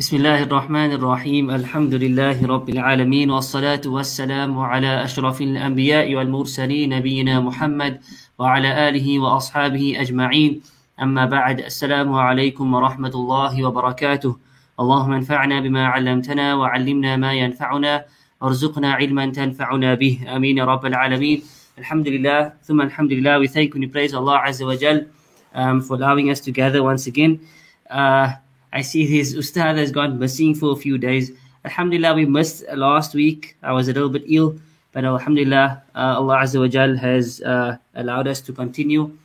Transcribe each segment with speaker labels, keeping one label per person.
Speaker 1: بسم الله الرحمن الرحيم الحمد لله رب العالمين والصلاة والسلام على أشرف الأنبياء والمرسلين نبينا محمد وعلى آله وأصحابه أجمعين أما بعد السلام عليكم ورحمة الله وبركاته اللهم انفعنا بما علمتنا وعلمنا ما ينفعنا وارزقنا علما تنفعنا به آمين رب العالمين الحمد لله ثم الحمد لله we thank and praise Allah wa Jal um, for allowing us to gather once again. Uh, I see his ustad has gone missing for a few days. Alhamdulillah, we missed last week. I was a little bit ill, but Alhamdulillah, uh, Allah Azza wa Jal has uh, allowed us to continue.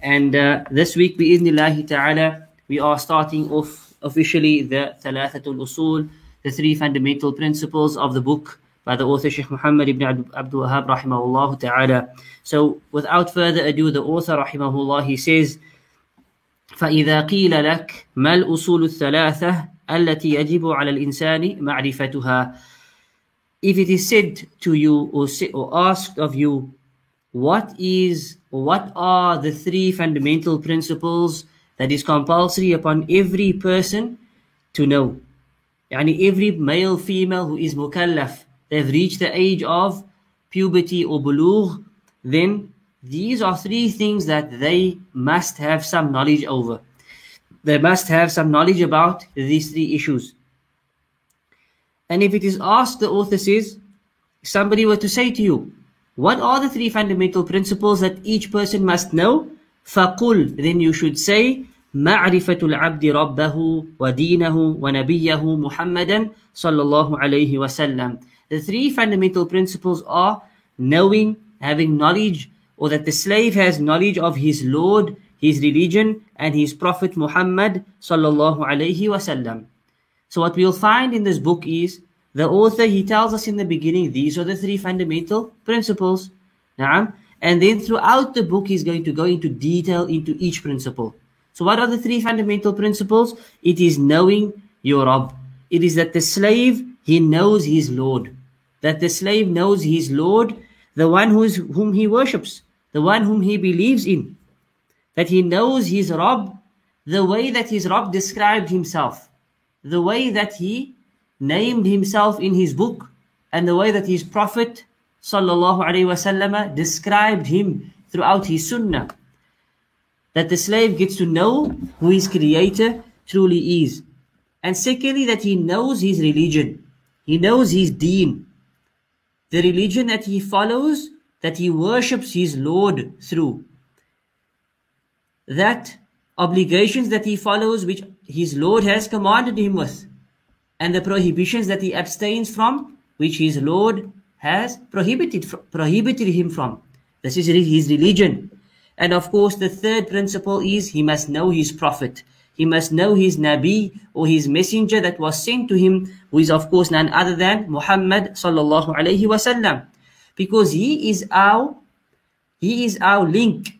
Speaker 1: And uh, this week, bi'idhnillahi ta'ala, we are starting off officially the Thalathatul Usul, the three fundamental principles of the book by the author Sheikh Muhammad ibn Abdul Wahab rahimahullah ta'ala. So without further ado, the author rahimahullah, he says, فإذا قيل لك ما الأصول الثلاثة التي يجب على الإنسان معرفتها If it is said to you or, say, or asked of you what is what are the three fundamental principles that is compulsory upon every person to know يعني every male female who is mukallaf they've reached the age of puberty or bulugh then these are three things that they must have some knowledge over. They must have some knowledge about these three issues. And if it is asked, the author says, somebody were to say to you, what are the three fundamental principles that each person must know? فَقُل Then you should say, معرفة العبد ربه ودينه ونبيه محمدا صلى الله عليه وسلم. The three fundamental principles are knowing, having knowledge or that the slave has knowledge of his Lord, his religion, and his Prophet Muhammad. So what we'll find in this book is the author he tells us in the beginning these are the three fundamental principles. Naam. And then throughout the book he's going to go into detail into each principle. So what are the three fundamental principles? It is knowing your Rabb. It is that the slave he knows his Lord. That the slave knows his Lord the one who is, whom he worships, the one whom he believes in, that he knows his Rabb the way that his Rabb described himself, the way that he named himself in his book, and the way that his Prophet wasallam described him throughout his Sunnah. That the slave gets to know who his Creator truly is. And secondly, that he knows his religion. He knows his deen the religion that he follows, that he worships his Lord through. That obligations that he follows, which his Lord has commanded him with, and the prohibitions that he abstains from, which his Lord has prohibited, prohibited him from. This is his religion. And of course, the third principle is he must know his prophet. He must know his Nabi or his messenger that was sent to him, who is of course none other than Muhammad sallallahu alayhi wasallam. Because he is our, he is our link.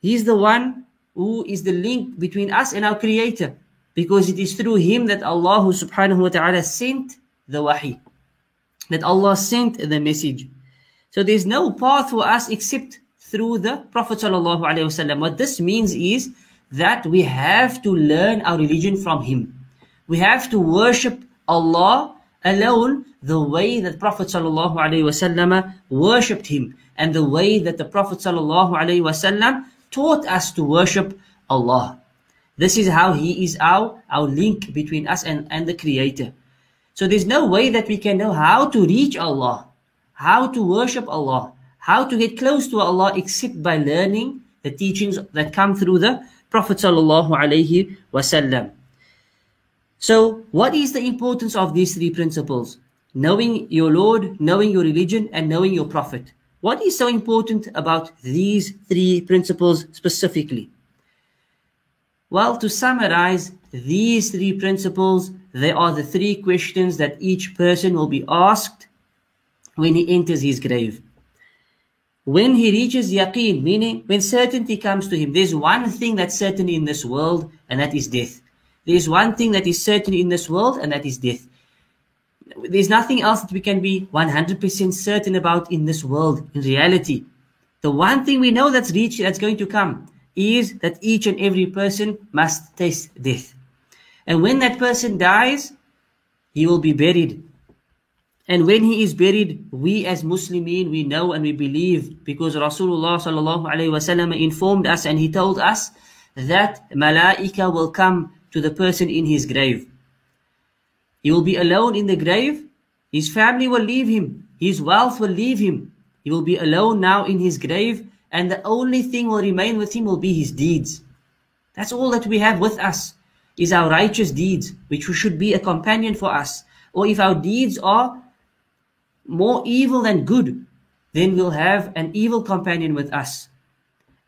Speaker 1: He is the one who is the link between us and our Creator. Because it is through him that Allah subhanahu wa ta'ala sent the wahi. That Allah sent the message. So there's no path for us except through the Prophet sallallahu alayhi wasallam. What this means is that we have to learn our religion from him. We have to worship Allah alone the way that Prophet ﷺ worshipped him and the way that the Prophet ﷺ taught us to worship Allah. This is how he is our, our link between us and, and the Creator. So there's no way that we can know how to reach Allah, how to worship Allah, how to get close to Allah except by learning the teachings that come through the Prophet sallallahu alaihi wasallam. So, what is the importance of these three principles? Knowing your Lord, knowing your religion, and knowing your Prophet. What is so important about these three principles specifically? Well, to summarize these three principles, they are the three questions that each person will be asked when he enters his grave. When he reaches yaqeen, meaning when certainty comes to him, there's one thing that's certain in this world, and that is death. There's one thing that is certain in this world, and that is death. There's nothing else that we can be 100% certain about in this world, in reality. The one thing we know that's reach, that's going to come is that each and every person must taste death. And when that person dies, he will be buried. And when he is buried, we as Muslimin, we know and we believe because Rasulullah sallallahu alaihi wasallam informed us and he told us that malaika will come to the person in his grave. He will be alone in the grave. His family will leave him. His wealth will leave him. He will be alone now in his grave and the only thing will remain with him will be his deeds. That's all that we have with us is our righteous deeds, which should be a companion for us. Or if our deeds are more evil than good, then we'll have an evil companion with us.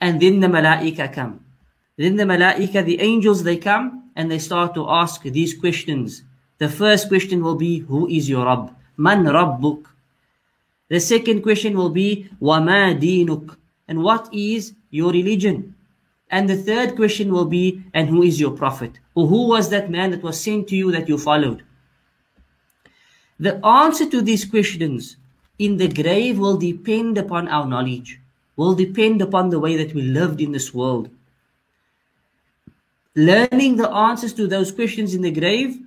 Speaker 1: And then the malaika come. Then the malaika, the angels, they come and they start to ask these questions. The first question will be, who is your Rabb? Man Rabbuk? The second question will be, Wama dinuk? And what is your religion? And the third question will be, and who is your prophet? Or who was that man that was sent to you that you followed? The answer to these questions in the grave will depend upon our knowledge, will depend upon the way that we lived in this world. Learning the answers to those questions in the grave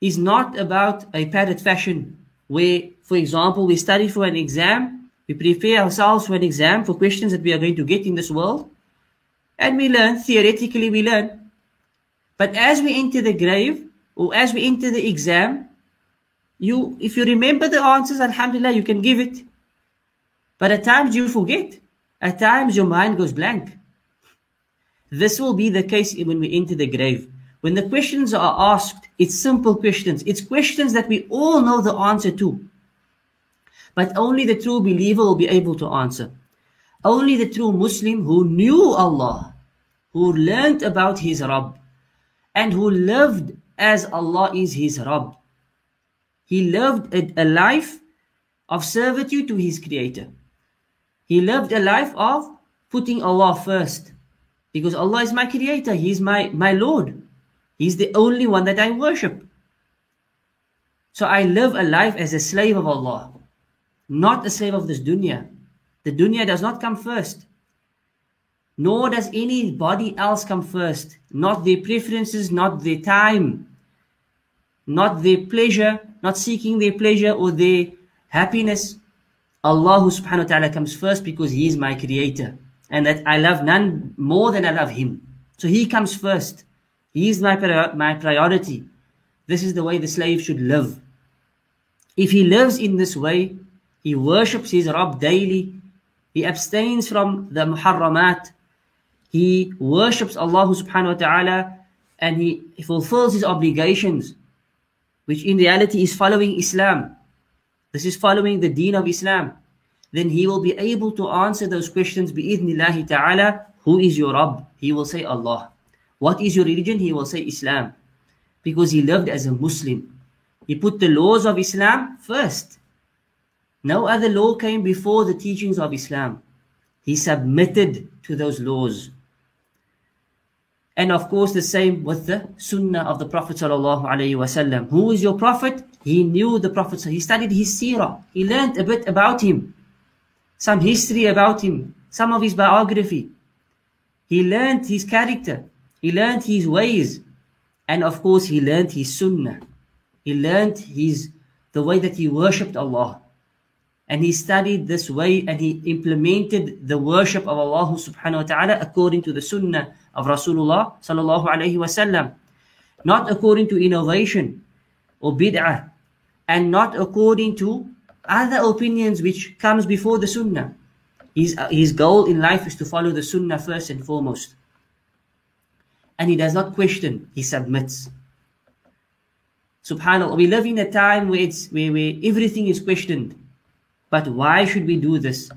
Speaker 1: is not about a padded fashion where, for example, we study for an exam, we prepare ourselves for an exam for questions that we are going to get in this world, and we learn, theoretically we learn. But as we enter the grave, or as we enter the exam, you if you remember the answers, alhamdulillah, you can give it. But at times you forget. At times your mind goes blank. This will be the case when we enter the grave. When the questions are asked, it's simple questions. It's questions that we all know the answer to. But only the true believer will be able to answer. Only the true Muslim who knew Allah, who learned about his Rabb, and who lived as Allah is his Rabb. He lived a, a life of servitude to his Creator. He lived a life of putting Allah first. Because Allah is my Creator, He is my, my Lord. He's the only one that I worship. So I live a life as a slave of Allah, not a slave of this dunya. The dunya does not come first. Nor does anybody else come first. Not their preferences, not their time, not their pleasure, not seeking their pleasure or their happiness. Allah subhanahu wa ta'ala comes first because He is my creator. And that I love none more than I love Him. So He comes first. He is my, my priority. This is the way the slave should live. If he lives in this way, he worships his Rabb daily, he abstains from the muharramat, he worships Allah subhanahu wa ta'ala, and he fulfills his obligations, which in reality is following Islam. This is following the deen of Islam. Then he will be able to answer those questions bi'idhnillahi ta'ala. Who is your Rabb? He will say Allah. What is your religion? He will say Islam. Because he lived as a Muslim. He put the laws of Islam first. No other law came before the teachings of Islam. He submitted to those laws. And of course, the same with the Sunnah of the Prophet wasallam. Who is your Prophet? He knew the Prophet. He studied his seerah. He learned a bit about him, some history about him, some of his biography. He learned his character. He learned his ways. And of course, he learned his sunnah. He learned his the way that he worshipped Allah. And he studied this way and he implemented the worship of Allah subhanahu wa ta'ala according to the sunnah of Rasulullah sallallahu alayhi wasallam. Not according to innovation or bid'ah and not according to other opinions which comes before the sunnah. His, his goal in life is to follow the sunnah first and foremost and he does not question, he submits. Subhanallah, we live in a time where it's where, where everything is questioned. But why should we do this?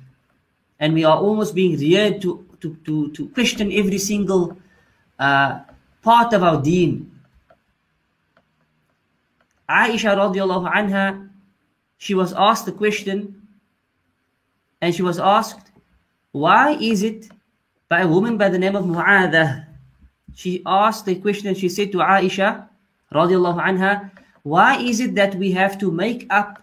Speaker 1: And we are almost being reared to to to, to question every single uh, part of our deen. Aisha radiallahu anha, she was asked the question, and she was asked, why is it by a woman by the name of Mu'adah she asked the question and she said to Aisha radiallahu anha, why is it that we have to make up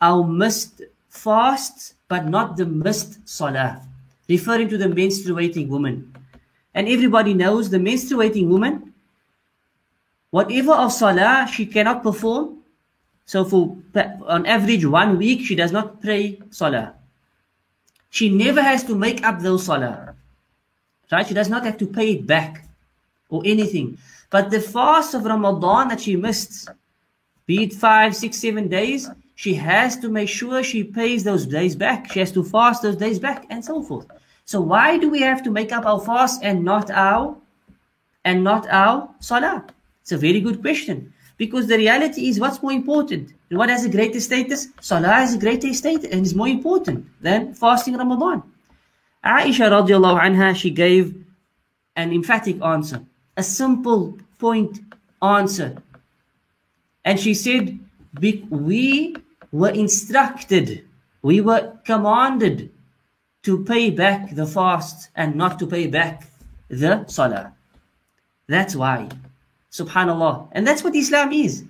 Speaker 1: our missed fasts but not the missed salah? Referring to the menstruating woman. And everybody knows the menstruating woman, Whatever of salah she cannot perform, so for on average one week she does not pray salah. She never has to make up those salah. Right? She does not have to pay it back or anything. But the fast of Ramadan that she missed, be it five, six, seven days, she has to make sure she pays those days back. She has to fast those days back and so forth. So why do we have to make up our fast and not our and not our salah? It's a very good question. Because the reality is what's more important? What has a greater status? Salah has a greater status and is more important than fasting Ramadan. Aisha radiallahu anha, she gave an emphatic answer, a simple point answer. And she said, we were instructed, we were commanded to pay back the fast and not to pay back the salah. That's why. Subhanallah. And that's what Islam is.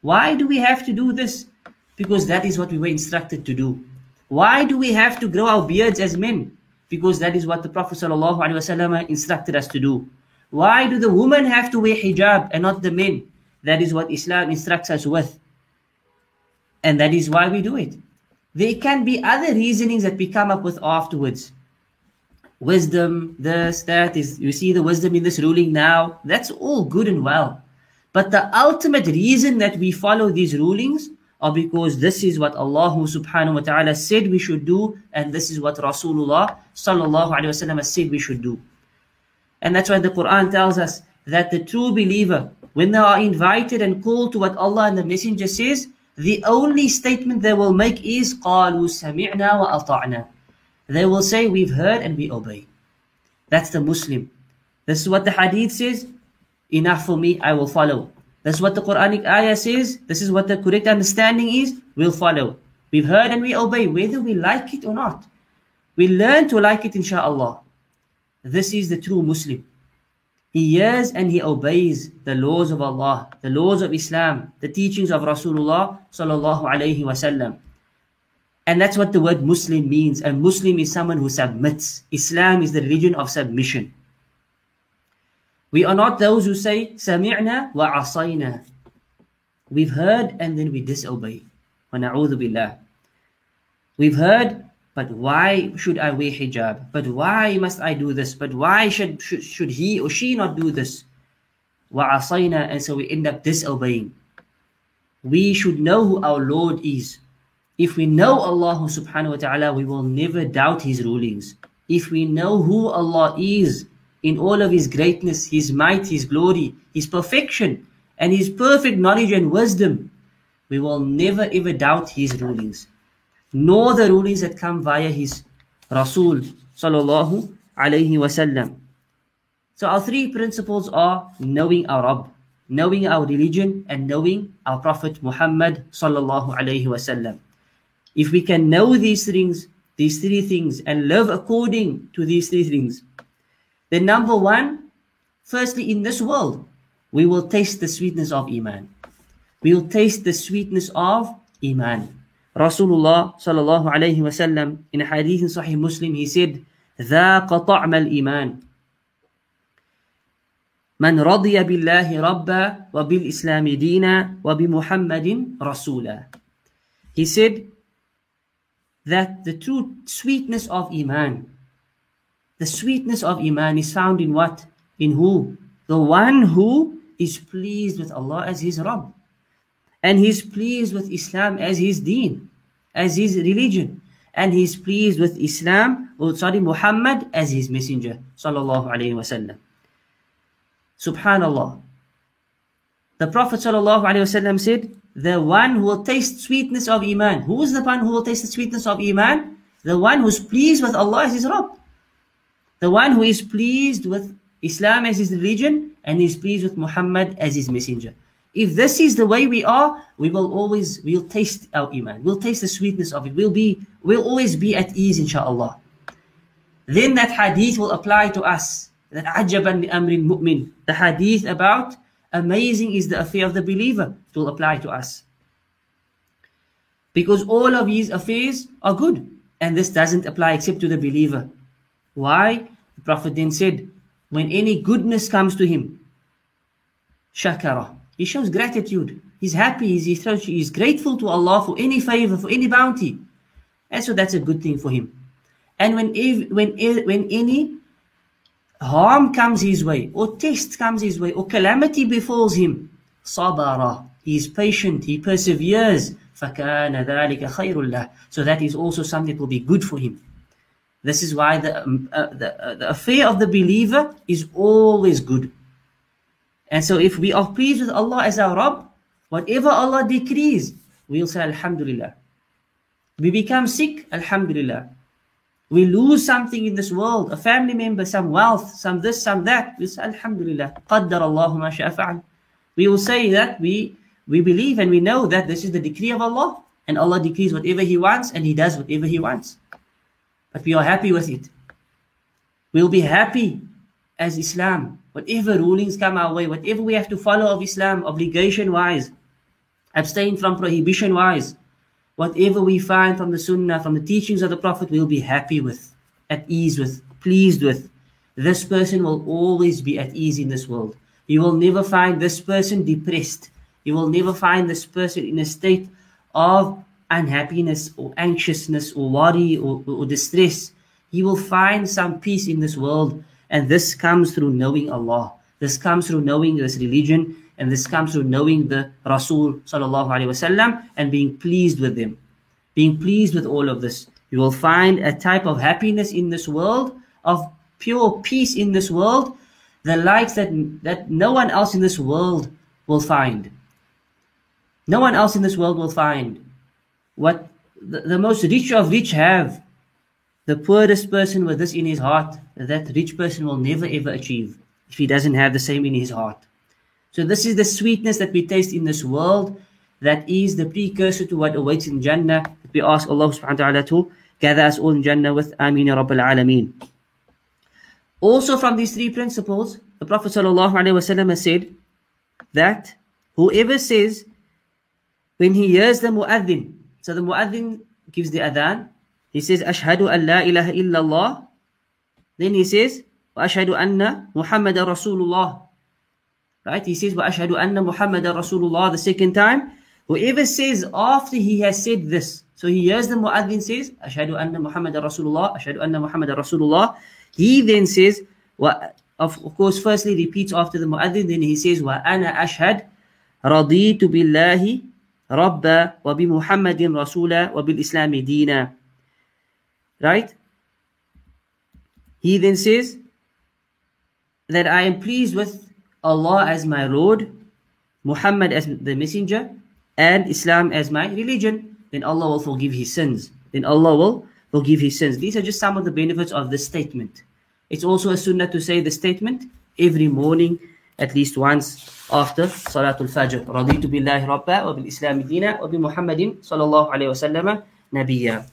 Speaker 1: Why do we have to do this? Because that is what we were instructed to do. Why do we have to grow our beards as men? Because that is what the Prophet ﷺ instructed us to do. Why do the women have to wear hijab and not the men? That is what Islam instructs us with. And that is why we do it. There can be other reasonings that we come up with afterwards wisdom, this, that is, you see the wisdom in this ruling now. That's all good and well. But the ultimate reason that we follow these rulings are because this is what Allah subhanahu wa ta'ala said we should do, and this is what Rasulullah sallallahu alayhi wasallam said we should do. And that's why the Quran tells us that the true believer, when they are invited and called to what Allah and the Messenger says, the only statement they will make is قَالُوا سَمِعْنَا وَأَطَعْنَا they will say, We've heard and we obey. That's the Muslim. This is what the Hadith says. Enough for me, I will follow. That's what the Quranic ayah says. This is what the correct understanding is. We'll follow. We've heard and we obey, whether we like it or not. We learn to like it, inshallah. This is the true Muslim. He hears and he obeys the laws of Allah, the laws of Islam, the teachings of Rasulullah sallallahu alaihi wasallam. And that's what the word Muslim means. A Muslim is someone who submits. Islam is the religion of submission. We are not those who say, Sami'na wa asayna. We've heard and then we disobey. billah. We've heard, but why should I wear hijab? But why must I do this? But why should, should, should he or she not do this? Wa asayna, and so we end up disobeying. We should know who our Lord is. If we know Allah subhanahu wa ta'ala, we will never doubt His rulings. If we know who Allah is in all of His greatness, His might, His glory, His perfection, and His perfect knowledge and wisdom, we will never ever doubt His rulings, nor the rulings that come via His Rasul sallallahu alayhi wasallam. So our three principles are knowing our Rabb, knowing our religion, and knowing our Prophet Muhammad sallallahu alayhi wasallam. If we can know these things, these three things, and live according to these three things, then number one, firstly, in this world, we will taste the sweetness of Iman. We will taste the sweetness of Iman. Rasulullah sallallahu alayhi wasallam in a hadith in Sahih Muslim, he said, ذاق طعم الإيمان من رضي بالله ربا وبالإسلام دينا وبمحمد رسولا. He said, that the true sweetness of Iman, the sweetness of Iman is found in what? In who? The one who is pleased with Allah as his Rabb. And he's pleased with Islam as his deen, as his religion. And he's pleased with Islam, or sorry, Muhammad as his messenger. Sallallahu alayhi wasallam. Subhanallah. The Prophet sallallahu alayhi wasallam said, the one who will taste sweetness of Iman. Who is the one who will taste the sweetness of Iman? The one who's pleased with Allah as his Rabb. The one who is pleased with Islam as his religion and is pleased with Muhammad as his messenger. If this is the way we are, we will always we'll taste our iman. We'll taste the sweetness of it. We'll be we'll always be at ease, inshallah. Then that hadith will apply to us. That ajaban amrin mu'min. The hadith about amazing is the affair of the believer will apply to us. Because all of these affairs are good. And this doesn't apply except to the believer. Why? The Prophet then said, when any goodness comes to him, shakara. He shows gratitude. He's happy. He's, he's grateful to Allah for any favor, for any bounty. And so that's a good thing for him. And when, when, when any harm comes his way, or test comes his way, or calamity befalls him, sabara. He is patient. He perseveres. فَكَانَ ذَلِكَ خَيْرٌ لَهُ So that is also something that will be good for him. This is why the, um, uh, the, uh, the affair of the believer is always good. And so if we are pleased with Allah as our Rabb, whatever Allah decrees, we'll say Alhamdulillah. We become sick, Alhamdulillah. We lose something in this world, a family member, some wealth, some this, some that. We say, Alhamdulillah, qaddar Allahu ma. We will say that we, we believe and we know that this is the decree of Allah. And Allah decrees whatever He wants and He does whatever He wants. But we are happy with it. We'll be happy as Islam. Whatever rulings come our way, whatever we have to follow of Islam, obligation wise, abstain from prohibition wise, whatever we find from the Sunnah, from the teachings of the Prophet, we'll be happy with, at ease with, pleased with. This person will always be at ease in this world. You will never find this person depressed. You will never find this person in a state of unhappiness or anxiousness or worry or, or, distress. You will find some peace in this world. And this comes through knowing Allah. This comes through knowing this religion. And this comes through knowing the Rasul sallallahu alaihi wasallam and being pleased with them. Being pleased with all of this. You will find a type of happiness in this world, of pure peace in this world, the likes that, that no one else in this world will find. No one else in this world will find what the, the most rich of rich have. The poorest person with this in his heart, that rich person will never ever achieve if he doesn't have the same in his heart. So this is the sweetness that we taste in this world that is the precursor to what awaits in Jannah. We ask Allah subhanahu wa ta'ala to gather us all in Jannah with Ameen Rabbil Alameen. Also from these three principles, the Prophet sallallahu alaihi wasallam has said that whoever says when he hears the mu'adhin, so the mu'adhin gives the adhan, he says, Ashhadu an la ilaha illallah. Then he says, ashhadu anna Muhammadan Rasulullah. Right? He says, Wa ashhadu anna Muhammadan Rasulullah the second time. Whoever says after he has said this, so he hears the mu'adhin says, Ashhadu anna Muhammadan Rasulullah, Ashhadu anna Muhammadan Rasulullah. He then says, wa, of, of course, firstly repeats after the mu'adhin, then he says, Wa ana ashhad raditu billahi ربا وبمحمد رسولا وبالإسلام دينا right he then says that I am pleased with Allah as my Lord Muhammad as the messenger and Islam as my religion then Allah will forgive his sins then Allah will forgive his sins these are just some of the benefits of this statement it's also a sunnah to say the statement every morning at least once after Salatul Fajr. رضيت بالله ربا وبالإسلام دينا وبمحمد صلى الله عليه وسلم نبيا.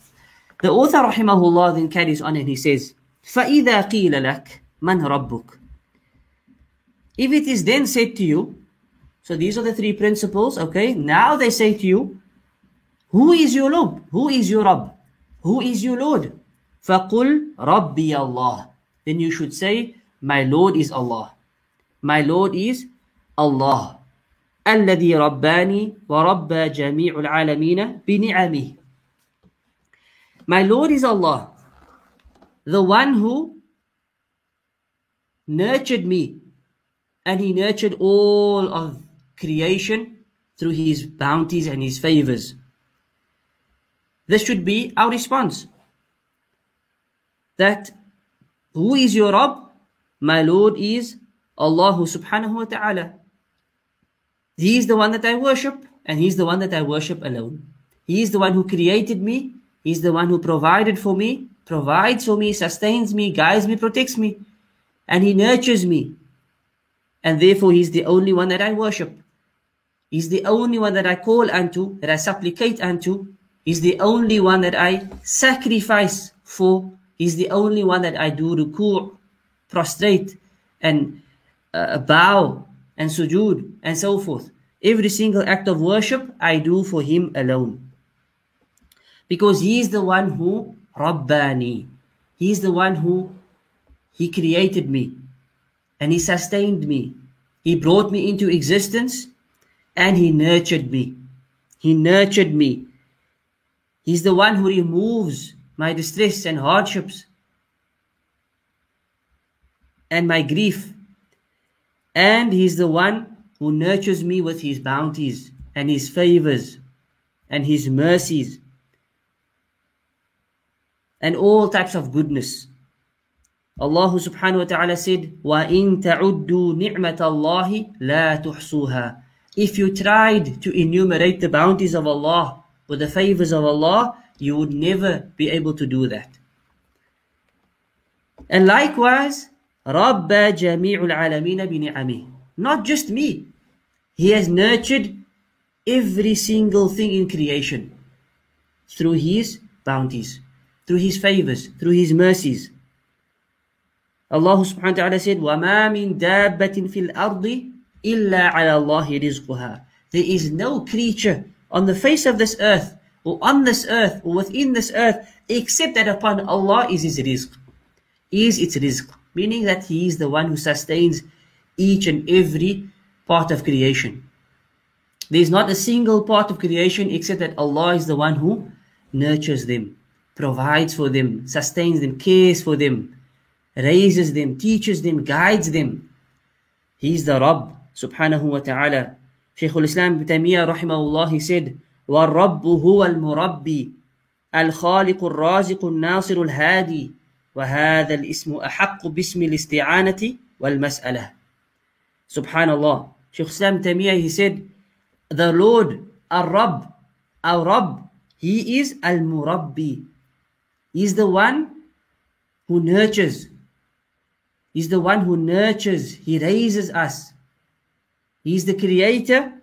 Speaker 1: The author rahimahullah then carries on and he says, فَإِذَا قِيلَ لَكَ مَنْ رَبُّكَ If it is then said to you, so these are the three principles, okay? Now they say to you, who is your Lord? Who is your Rabb? Who is your Lord? فَقُلْ رَبِّيَ اللَّهِ Then you should say, my Lord is Allah. My Lord is Allah. الذي رباني وربى جميع العالمين بنعمه. My Lord is Allah, the one who nurtured me and he nurtured all of creation through his bounties and his favors. This should be our response. That who is your Rabb? My Lord is Allah subhanahu wa ta'ala. He is the one that I worship and He is the one that I worship alone. He is the one who created me. He is the one who provided for me, provides for me, sustains me, guides me, protects me, and He nurtures me. And therefore, He's the only one that I worship. He's the only one that I call unto, that I supplicate unto. He's the only one that I sacrifice for. He's the only one that I do ruku', prostrate, and uh, bow and sujood and so forth. Every single act of worship I do for Him alone. Because He is the one who Rabbani. He is the one who He created me and He sustained me He brought me into existence and He nurtured me. He nurtured me. He's the one who removes my distress and hardships and my grief. And He's the one who nurtures me with His bounties and His favors and His mercies and all types of goodness. Allah subhanahu wa ta'ala said, وَإِن تَعُدُّوا نِعْمَةَ اللَّهِ لَا تُحْصُوهَا If you tried to enumerate the bounties of Allah or the favors of Allah, you would never be able to do that. And likewise, رَبَّ جَمِيعُ الْعَالَمِينَ بِنِعَمِهِ Not just me. He has nurtured every single thing in creation through His bounties, through His favors, through His mercies. Allah subhanahu wa ta'ala said, وَمَا مِن دَابَّةٍ فِي الْأَرْضِ إِلَّا عَلَى اللَّهِ رِزْقُهَا There is no creature on the face of this earth, or on this earth, or within this earth, except that upon Allah is His rizq. Is its rizq. Meaning that He is the one who sustains each and every part of creation. There is not a single part of creation except that Allah is the one who nurtures them, provides for them, sustains them, cares for them, raises them, teaches them, guides them. He is the Rabb subhanahu wa ta'ala. Shaykh al-Islam ibn Taymiyyah rahimahullah he said, وَالرَّبُّ هُوَ الْمُرَبِّي الْخَالِقُ الرَّازِقُ النَّاصِرُ الْهَادِي وهذا الاسم أحق باسم الاستعانة والمسألة Subhanallah. Shaykh Islam Taymiyyah he said, the Lord, Ar-Rabb, our Rabb, He is Al-Murabbi. He's the one who nurtures, He's the one who nurtures, He raises us. He's the creator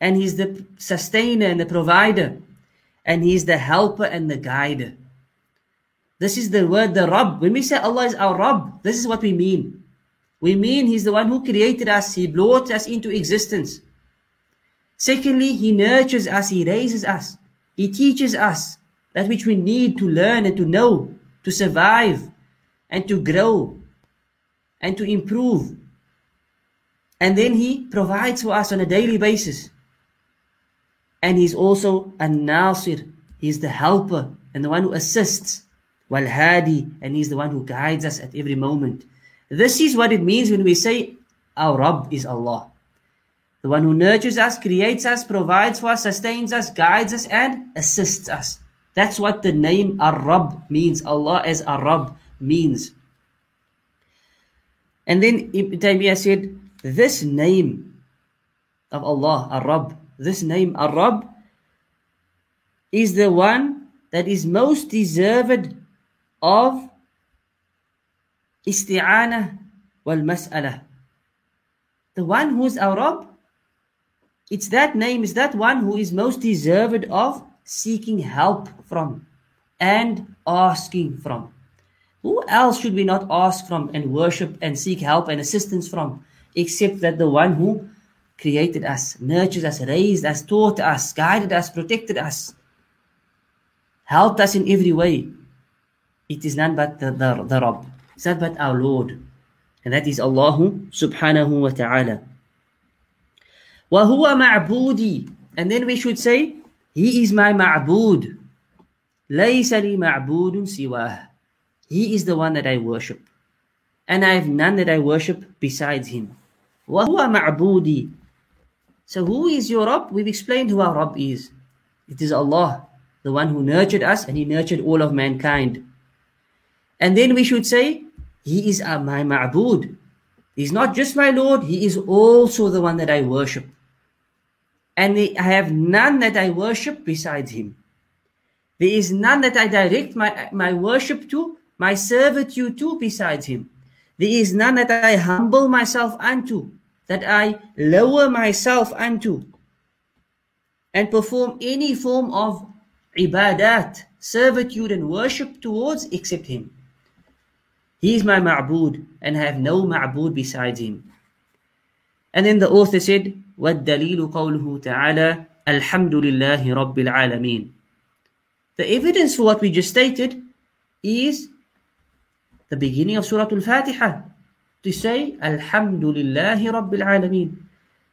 Speaker 1: and He's the sustainer and the provider. And He's the helper and the guider. This is the word, the Rabb. When we say Allah is our Rabb, this is what we mean. We mean He's the one who created us, He brought us into existence. Secondly, He nurtures us, He raises us, He teaches us that which we need to learn and to know, to survive and to grow and to improve. And then He provides for us on a daily basis. And He's also a Nasir, He's the helper and the one who assists. Wal Hadi, and He's the one who guides us at every moment. This is what it means when we say our Rabb is Allah. The one who nurtures us, creates us, provides for us, sustains us, guides us, and assists us. That's what the name Ar-Rabb means. Allah as Ar-Rabb means. And then Ibn Taymiyyah said, this name of Allah, Ar-Rabb, this name Ar-Rabb is the one that is most deserved of isti'anah wal mas'alah. The one who is Rabb, it's that name, is that one who is most deserved of seeking help from and asking from. Who else should we not ask from and worship and seek help and assistance from except that the one who created us, nurtured us, raised us, taught us, guided us, protected us, helped us in every way. It is none but the, the, the Rabb. It's not but our Lord. And that is Allah subhanahu wa ta'ala. وَهُوَ مَعْبُودِي And then we should say, He is my ma'bud. لَيْسَ لِي مَعْبُودٌ سِوَاهُ He is the one that I worship. And I have none that I worship besides Him. وَهُوَ مَعْبُودِي So who is your Rabb? We've explained who our Rabb is. It is Allah, the one who nurtured us and He nurtured all of mankind. And then we should say, He is my ma'bud. He's not just my Lord, He is also the one that I worship. And I have none that I worship besides Him. There is none that I direct my, my worship to, my servitude to besides Him. There is none that I humble myself unto, that I lower myself unto, and perform any form of ibadat, servitude and worship towards except Him. He is my ma'bud and I have no ma'bud besides him. And then the author said, وَالدَّلِيلُ قَوْلُهُ تَعَالَى الْحَمْدُ لِلَّهِ رَبِّ الْعَالَمِينَ The evidence for what we just stated is the beginning of Surah Al-Fatiha. to say Alhamdulillahi Rabbil Alameen,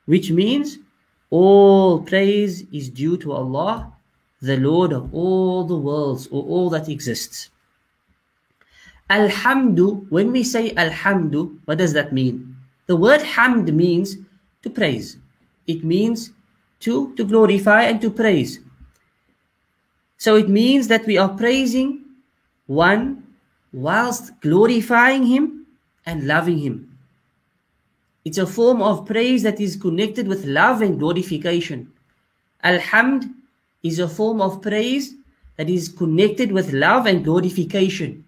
Speaker 1: which means all praise is due to Allah, the Lord of all the worlds or all that exists. Alhamdu, when we say Alhamdu, what does that mean? The word hamd means to praise. It means to, to glorify and to praise. So it means that we are praising one whilst glorifying Him and loving Him. It's a form of praise that is connected with love and glorification. Alhamd is a form of praise that is connected with love and glorification.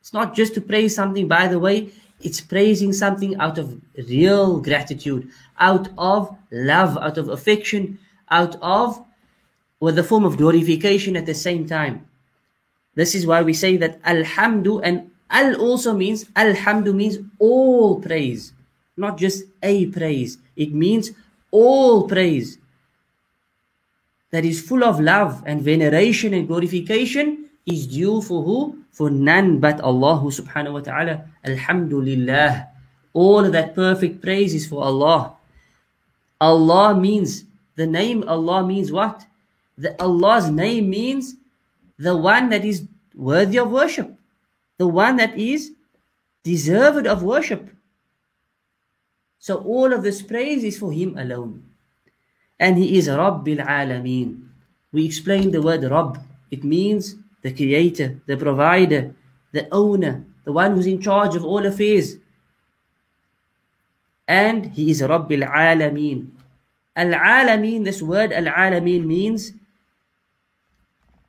Speaker 1: It's not just to praise something by the way, it's praising something out of real gratitude, out of love, out of affection, out of with the form of glorification at the same time. This is why we say that Alhamdu and Al also means Alhamdu means all praise, not just a praise. It means all praise that is full of love and veneration and glorification is due for who? For none but Allah subhanahu wa ta'ala. Alhamdulillah. All that perfect praise is for Allah. Allah means, the name Allah means what? The Allah's name means the one that is worthy of worship, the one that is deserved of worship. So all of this praise is for Him alone. And He is Rabbil Alameen. We explained the word Rabb. It means the creator, the provider, the owner, the one who's in charge of all affairs. And He is Rabbil Alameen. Al-Alameen, this word Al-Alameen means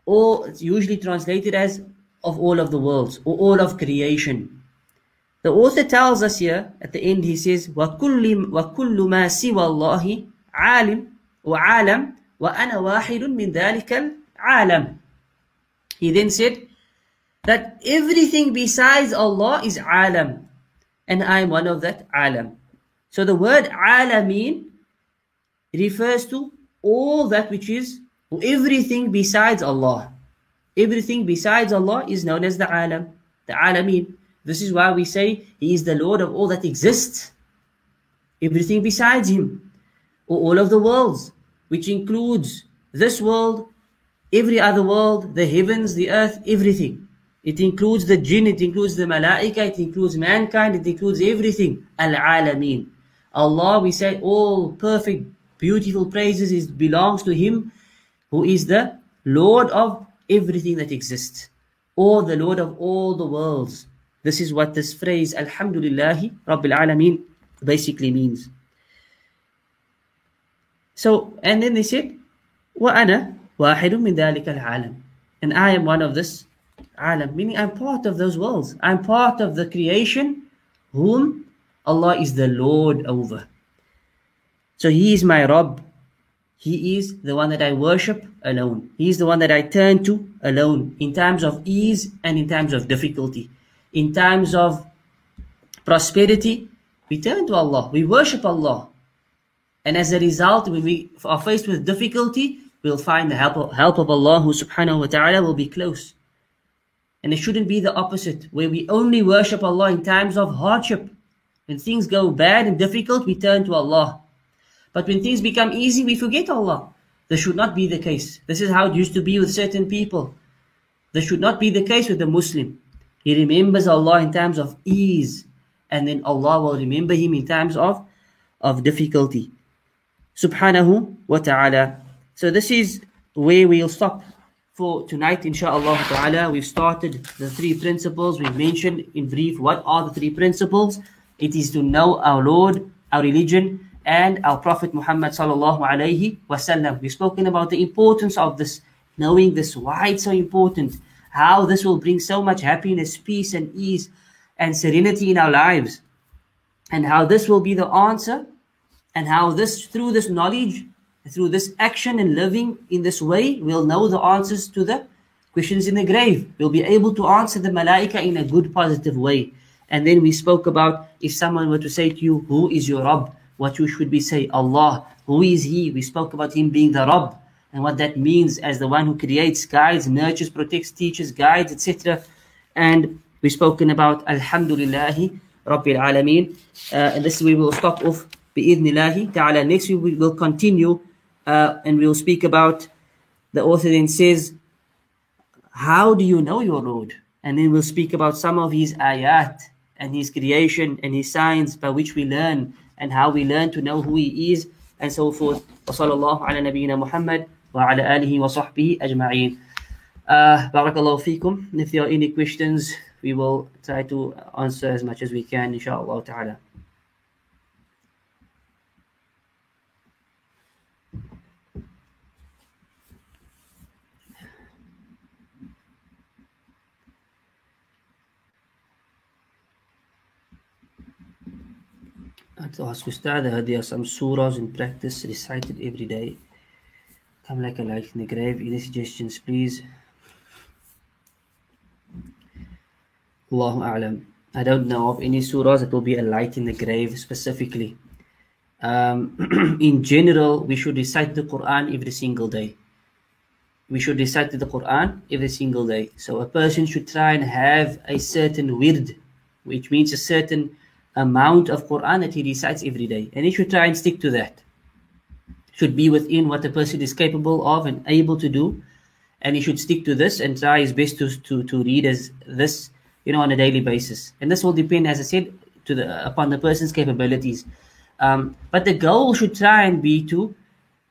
Speaker 1: or it's usually translated as of all of the worlds or all of creation. The author tells us here at the end, he says, وَكُلُّ, وَكُلُّ مَا سِوَى اللَّهِ عَالِمٌ وَعَالَمٌ وَأَنَا وَاحِدٌ مِنْ ذَلِكَ الْعَالَمِ He then said that everything besides Allah is alam and I am one of that alam. So the word alamin refers to all that which is everything besides Allah. Everything besides Allah is known as the alam, the alameen. This is why we say He is the Lord of all that exists. Everything besides Him, or all of the worlds, which includes this world, every other world, the heavens, the earth, everything. It includes the jinn, it includes the malaika, it includes mankind, it includes everything. Al-alameen. Allah, we say all perfect, beautiful praises is belongs to Him who is the Lord of everything that exists, or the Lord of all the worlds. This is what this phrase, Alhamdulillahi Rabbil Alameen, basically means. So, and then they said, وَأَنَا وَاحِدٌ مِنْ ذَلِكَ الْعَالَمِ And I am one of this alam, meaning I'm part of those worlds. I'm part of the creation whom Allah is the Lord over. So He is my Rabb, he is the one that I worship alone. He is the one that I turn to alone in times of ease and in times of difficulty. In times of prosperity, we turn to Allah. We worship Allah. And as a result, when we are faced with difficulty, we'll find the help of, help of Allah who subhanahu wa ta'ala will be close. And it shouldn't be the opposite, where we only worship Allah in times of hardship. When things go bad and difficult, we turn to Allah. But when things become easy, we forget Allah. This should not be the case. This is how it used to be with certain people. This should not be the case with the Muslim. He remembers Allah in times of ease, and then Allah will remember him in times of, of difficulty. Subhanahu wa ta'ala. So this is where we'll stop for tonight, inshallah ta'ala. We've started the three principles. We've mentioned in brief what are the three principles. It is to know our Lord, our religion, and our Prophet Muhammad sallallahu alaihi wasallam. We've spoken about the importance of this, knowing this, why it's so important, how this will bring so much happiness, peace, and ease and serenity in our lives, and how this will be the answer, and how this, through this knowledge, through this action and living in this way, we'll know the answers to the questions in the grave. We'll be able to answer the malaika in a good, positive way. And then we spoke about if someone were to say to you, Who is your Rabb? What you should be say Allah who is he we spoke about him being the Rabb and what that means as the one who creates guides nurtures protects teaches guides etc and we've spoken about Alhamdulillah Rabbil Alameen. Uh, and this is where we will stop off bi'idhnillahi ta'ala. Next week we will continue uh, and we will speak about, the author then says, how do you know your Lord? And then we'll speak about some of his ayat and his creation and his signs by which we learn and how we learn to know who he is and so forth. وصلى الله على نبينا محمد وعلى آله وصحبه أجمعين. Uh, barakallahu fikum. If there are any questions, we will try to answer as much as we can, inshallah ta'ala. Ustad, there are some surahs in practice recited every day. Come like a light in the grave. Any suggestions, please? Allahu A'lam. I don't know of any surahs that will be a light in the grave specifically. Um, in general, we should recite the Quran every single day. We should recite the Quran every single day. So a person should try and have a certain wird, which means a certain amount of Quran that he recites every day. And he should try and stick to that. Should be within what the person is capable of and able to do. And he should stick to this and try his best to, to, to read as this, you know, on a daily basis. And this will depend, as I said, to the upon the person's capabilities. Um, but the goal should try and be to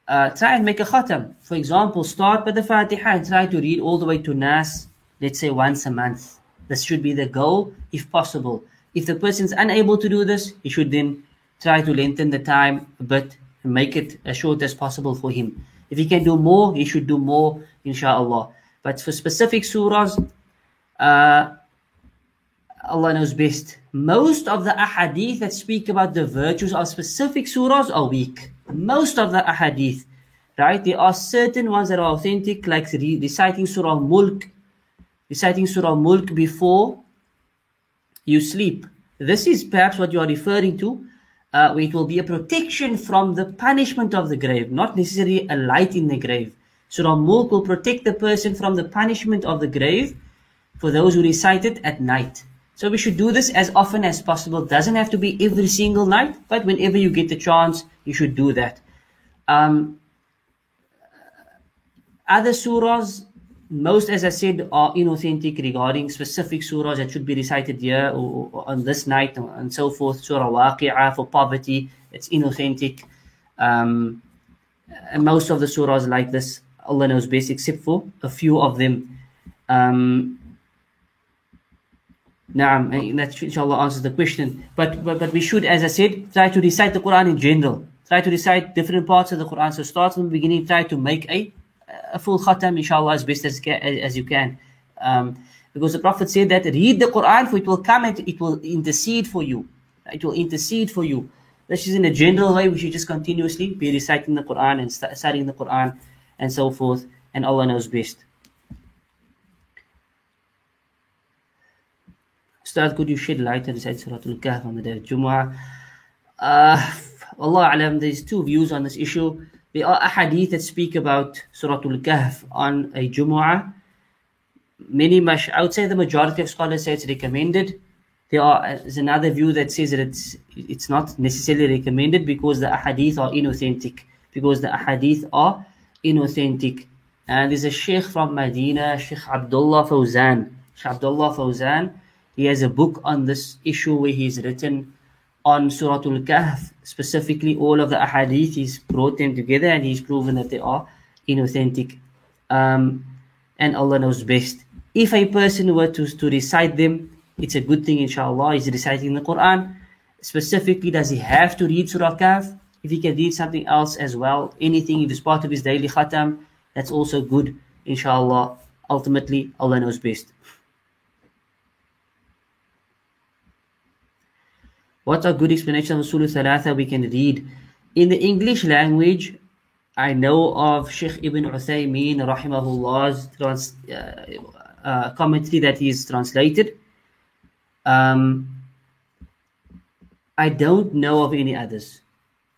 Speaker 1: uh, try and make a khatam. For example, start with the Fatiha and try to read all the way to Nas, let's say once a month. This should be the goal, if possible. If the person is unable to do this, he should then try to lengthen the time a bit and make it as short as possible for him. If he can do more, he should do more, inshallah. But for specific surahs, uh, Allah knows best. Most of the ahadith that speak about the virtues of specific surahs are weak. Most of the ahadith, right? There are certain ones that are authentic, like reciting Surah Mulk, reciting Surah Mulk before you sleep. This is perhaps what you are referring to. Uh, it will be a protection from the punishment of the grave, not necessarily a light in the grave. Surah Mulk will protect the person from the punishment of the grave for those who recite it at night. So we should do this as often as possible. Doesn't have to be every single night, but whenever you get the chance, you should do that. Um, other surahs most, as I said, are inauthentic regarding specific surahs that should be recited here or, or on this night and so forth. Surah Waqi'ah for poverty, it's inauthentic. Um, most of the surahs like this, Allah knows best, except for a few of them. Um, Naam, that inshallah answers the question. But, but but we should, as I said, try to recite the Quran in general. Try to recite different parts of the Quran. So start from the beginning, try to make a a full khatam, inshallah, as best as, as you can. Um, because the Prophet said that read the Quran, for it will come and it will intercede for you. It will intercede for you. This is in a general way. We should just continuously be reciting the Quran and studying the Quran and so forth. And Allah knows best. Ustad, could you shed light on recite Surah Al-Kahf on the day of Jumu'ah? Uh, Allah Alam, there's two views on this issue. There are ahadith that speak about Surah Al-Kahf on a Jumu'ah. Many, much, I would say the majority of scholars say it's recommended. There are, uh, is another view that says that it's, it's not necessarily recommended because the ahadith are inauthentic. Because the ahadith are inauthentic. And there's a sheikh from Medina, Sheikh Abdullah Fawzan. Sheikh Abdullah Fawzan, he has a book on this issue where he's written on Surah Al-Kahf, specifically all of the ahadith, he's brought them together and he's proven that they are inauthentic. Um, and Allah knows best. If a person were to, to recite them, it's a good thing, inshallah. He's reciting the Quran. Specifically, does he have to read Surah Kahf? If he can read something else as well, anything, if it's part of his daily khatam, that's also good, inshallah. Ultimately, Allah knows best. What a good explanation of Usul Thalatha we can read? In the English language, I know of Sheikh Ibn Uthaymeen rahimahullah's trans, uh, uh, commentary that is translated. Um, I don't know of any others.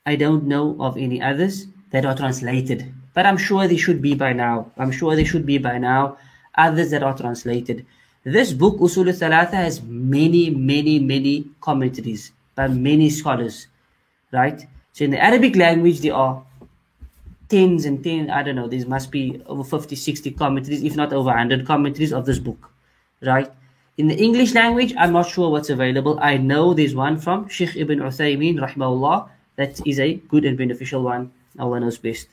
Speaker 1: I don't know of any others that are translated, but I'm sure they should be by now. I'm sure they should be by now. Others that are translated. This book, Usul al-Thalatha, has many, many, many commentaries by many scholars, right? So in the Arabic language, there are tens and tens, I don't know, there must be over 50, 60 commentaries, if not over 100 commentaries of this book, right? In the English language, I'm not sure what's available. I know there's one from Sheikh Ibn Uthaymeen, rahimahullah, that is a good and beneficial one. Allah knows best.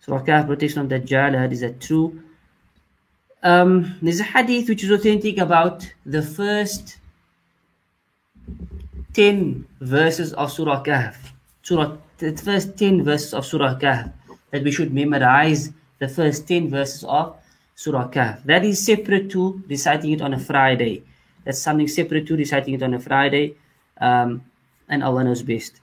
Speaker 1: So Kahf protection of Dajjal, is that true? Um, there's a hadith which is authentic about the first 10 verses of Surah Kahf. Surah, the first 10 verses of Surah Kahf. That we should memorize the first 10 verses of Surah Kahf. That is separate to reciting it on a Friday. That's something separate to reciting it on a Friday. Um, and Allah knows best.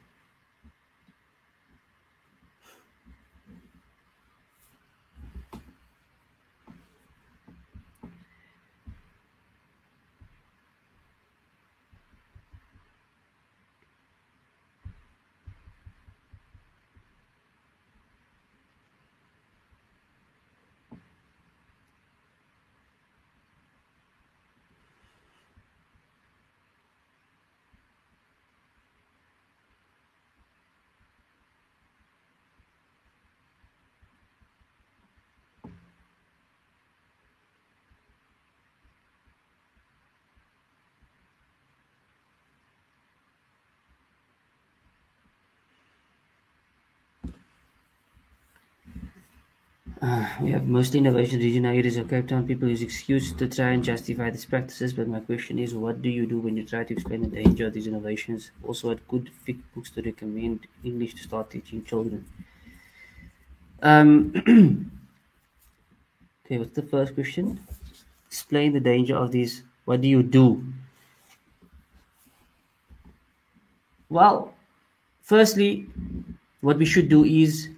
Speaker 1: Uh, we have mostly innovation regional areas of Cape Town. People use excuse to try and justify these practices, but my question is, what do you do when you try to explain the danger of these innovations? Also, what good fiqh books to recommend English to start teaching children? Um, okay, what's the first question? Explain the danger of these. What do you do? Well, firstly, what we should do is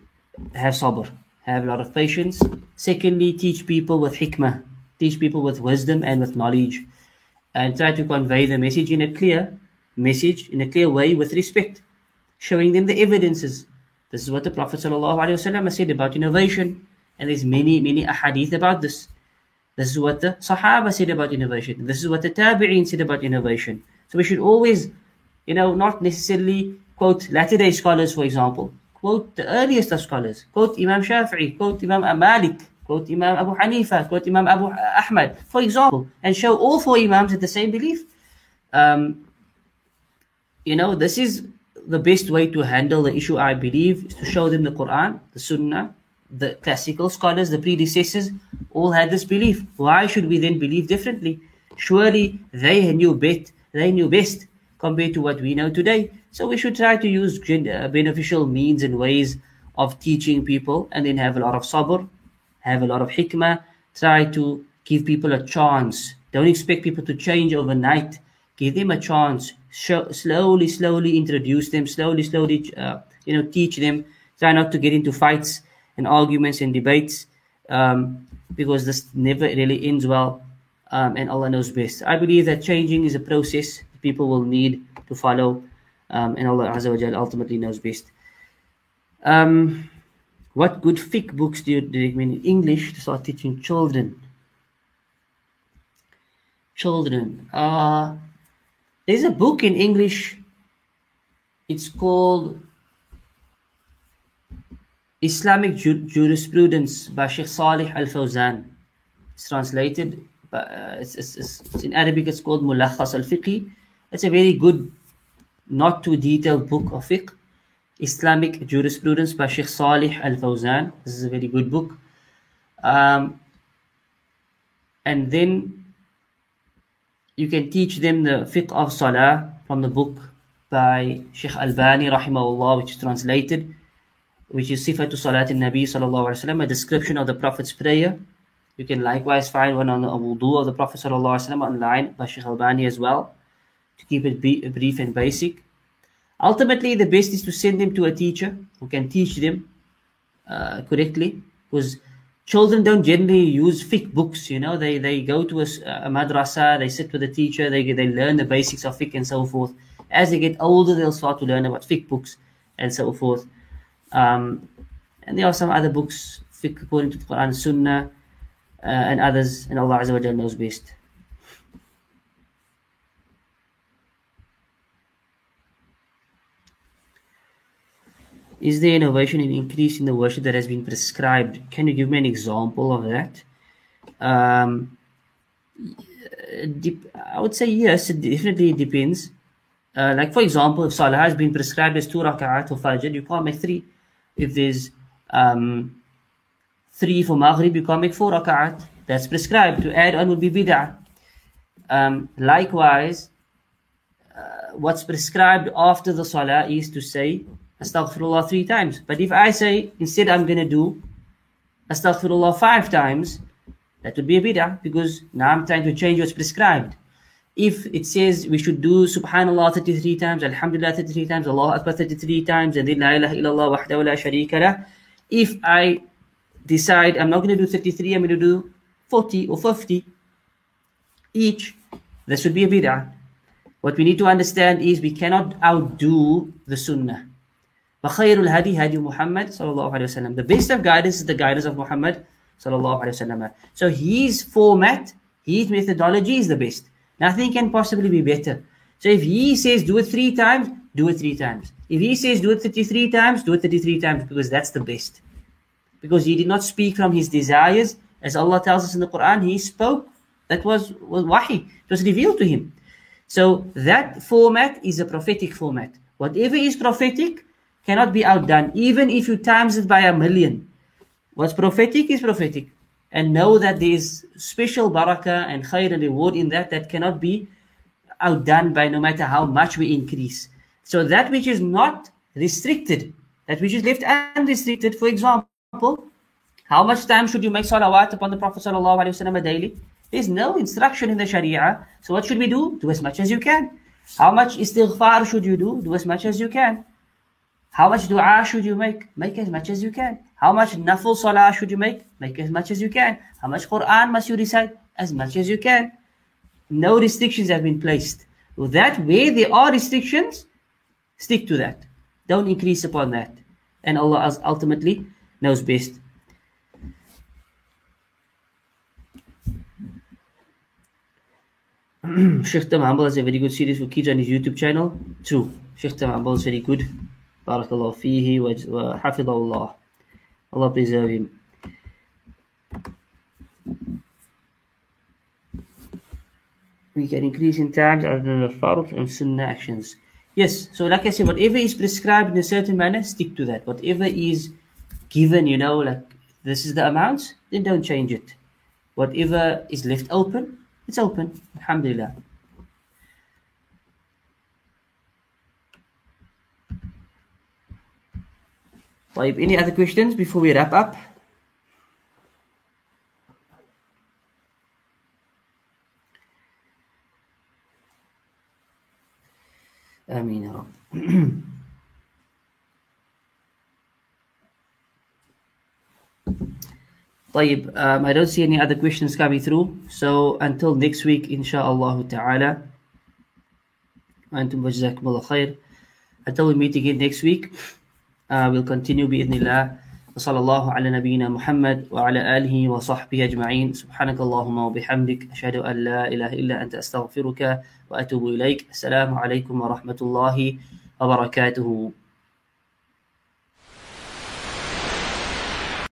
Speaker 1: have sabr have a lot of patience. Secondly, teach people with hikmah, teach people with wisdom and with knowledge, and try to convey the message in a clear message, in a clear way with respect, showing them the evidences. This is what the Prophet ﷺ said about innovation, and there's many, many ahadith about this. This is what the Sahaba said about innovation. This is what the Tabi'een said about innovation. So we should always, you know, not necessarily quote latter day scholars, for example, quote the earliest of scholars, quote Imam Shafi'i, quote Imam Malik, quote Imam Abu Hanifa, quote Imam Abu Ahmad, for example, and show all four Imams at the same belief. Um, you know, this is the best way to handle the issue, I believe, is to show them the Quran, the Sunnah, the classical scholars, the predecessors, all had this belief. Why should we then believe differently? Surely they knew best, they knew best compared to what we know today. So we should try to use uh, beneficial means and ways of teaching people and then have a lot of sabr, have a lot of hikmah, try to give people a chance. Don't expect people to change overnight. Give them a chance. Show, slowly, slowly introduce them. Slowly, slowly, uh, you know, teach them. Try not to get into fights and arguments and debates um, because this never really ends well. Um, and Allah knows best. I believe that changing is a process people will need to follow um, and Allah Azza wa ultimately knows best. Um, what good fiqh books do you, recommend in English to start teaching children? Children. Uh, there's a book in English. It's called Islamic Ju- Jurisprudence by Sheikh Salih Al Fawzan. It's translated, but uh, it's, it's, it's, in Arabic. It's called Mulakhas Al Fiqhi. It's a very good not too detailed book of fiqh, Islamic Jurisprudence by Sheikh Salih Al Fawzan. This is a very good book. Um, and then you can teach them the fiqh of salah from the book by Sheikh Albani rahimahullah, which is translated, which is Sifatu Salat al-Nabi sallallahu alaihi wasallam, a description of the Prophet's prayer. You can likewise find one on the wudu of the Prophet sallallahu alaihi wasallam online by Sheikh Albani as well to keep it brief and basic. Ultimately, the best is to send them to a teacher who can teach them uh, correctly because children don't generally use fiqh books you know they they go to a, a, madrasa they sit with a teacher they they learn the basics of fiqh and so forth as they get older they'll start to learn about fiqh books and so forth um, and there are some other books fiqh according to the quran sunnah and others, and Allah Azza wa knows best. Is there innovation increase in the worship that has been prescribed? Can you give me an example of that? Um, I would say yes, it definitely depends. Uh, like for example, if Salah has been prescribed as two rak'at for Fajr, you can't make three. If there's um, three for Maghrib, you can't make four rak'at. That's prescribed. To add on would be bid'ah. Um, likewise, uh, what's prescribed after the Salah is to say Astaghfirullah three times. But if I say instead I'm going to do Astaghfirullah five times, that would be a bid'ah because now I'm trying to change what's prescribed. If it says we should do Subhanallah 33 times, Alhamdulillah 33 times, Allah Akbar 33 times, and then La ilaha illallah wahdahu la sharika lah. If I decide I'm not going to do 33, I'm going to do 40 or 50 each, this would be a bid'ah. What we need to understand is we cannot outdo the sunnah. فخير الهدي هدي محمد صلى الله عليه وسلم. The best of guidance is the guidance of Muhammad صلى الله عليه وسلم. So his format, his methodology is the best. Nothing can possibly be better. So if he says do it three times, do it three times. If he says do it 33 times, do it 33 times because that's the best. Because he did not speak from his desires. As Allah tells us in the Quran, he spoke. That was, was wahi. It was revealed to him. So that format is a prophetic format. Whatever is prophetic, cannot be outdone, even if you times it by a million. What's prophetic is prophetic. And know that there is special barakah and khair and reward in that that cannot be outdone by no matter how much we increase. So that which is not restricted, that which is left unrestricted, for example, how much time should you make salawat upon the Prophet ﷺ daily? There's no instruction in the Sharia. So what should we do? Do as much as you can. How much istighfar should you do? Do as much as you can. How much dua should you make? Make as much as you can. How much nafil salah should you make? Make as much as you can. How much Quran must you recite? As much as you can. No restrictions have been placed. With that, way there are restrictions, stick to that. Don't increase upon that. And Allah ultimately knows best. Sheikh Tam has a very good series for kids on his YouTube channel. True. Sheikh Tam is very good. Barakallahu fihi wa. Allah preserve him. We can increase in times other than the farud and sunnah actions. Yes, so like I said, whatever is prescribed in a certain manner, stick to that. Whatever is given, you know, like this is the amount, then don't change it. Whatever is left open, it's open. Alhamdulillah. طيب any other questions before we wrap up آمين يا رب طيب um, I don't see any other questions coming through so until next week إن شاء الله تعالى أنتم وجزاكم الله خير until we meet again next week Uh, we'll continue بإذن الله وصلى الله على نبينا محمد وعلى آله وصحبه أجمعين سبحانك اللهم وبحمدك أشهد أن لا إله إلا أنت أستغفرك وأتوب إليك السلام عليكم ورحمة الله وبركاته